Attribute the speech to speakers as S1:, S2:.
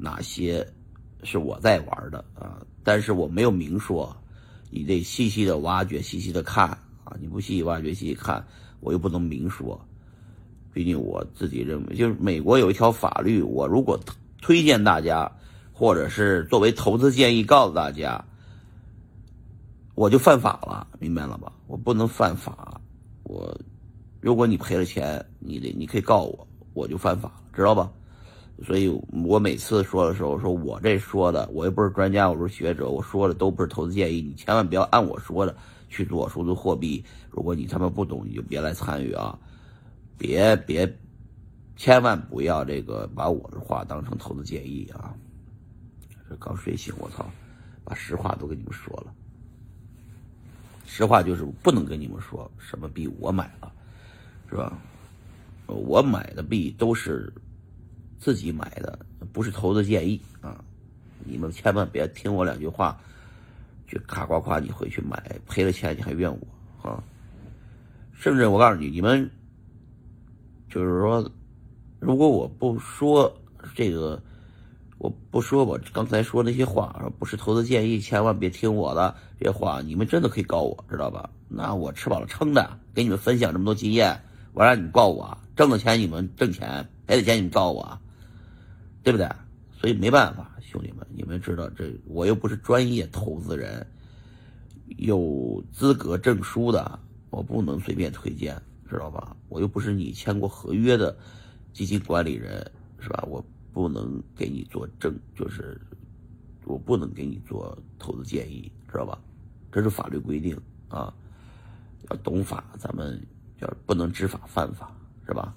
S1: 哪些是我在玩的啊，但是我没有明说，你得细细的挖掘，细细的看啊，你不细细挖掘，细细看，我又不能明说。毕竟我自己认为，就是美国有一条法律，我如果推荐大家，或者是作为投资建议告诉大家，我就犯法了，明白了吧？我不能犯法，我如果你赔了钱，你得你可以告我，我就犯法了，知道吧？所以我每次说的时候，说我这说的，我又不是专家，我不是学者，我说的都不是投资建议，你千万不要按我说的去做数字货币。如果你他妈不懂，你就别来参与啊！别别，千万不要这个把我的话当成投资建议啊！这刚睡醒，我操，把实话都跟你们说了。实话就是不能跟你们说什么币我买了，是吧？我买的币都是自己买的，不是投资建议啊！你们千万别听我两句话，就咔咔夸你回去买，赔了钱你还怨我啊！甚至我告诉你，你们。就是说，如果我不说这个，我不说我刚才说那些话，不是投资建议，千万别听我的这些话。你们真的可以告我，知道吧？那我吃饱了撑的，给你们分享这么多经验，我让你告我，挣的钱你们挣钱，赔的钱你们告我，对不对？所以没办法，兄弟们，你们知道这，我又不是专业投资人，有资格证书的，我不能随便推荐。知道吧？我又不是你签过合约的基金管理人，是吧？我不能给你做证，就是我不能给你做投资建议，知道吧？这是法律规定啊，要懂法，咱们要不能知法犯法，是吧？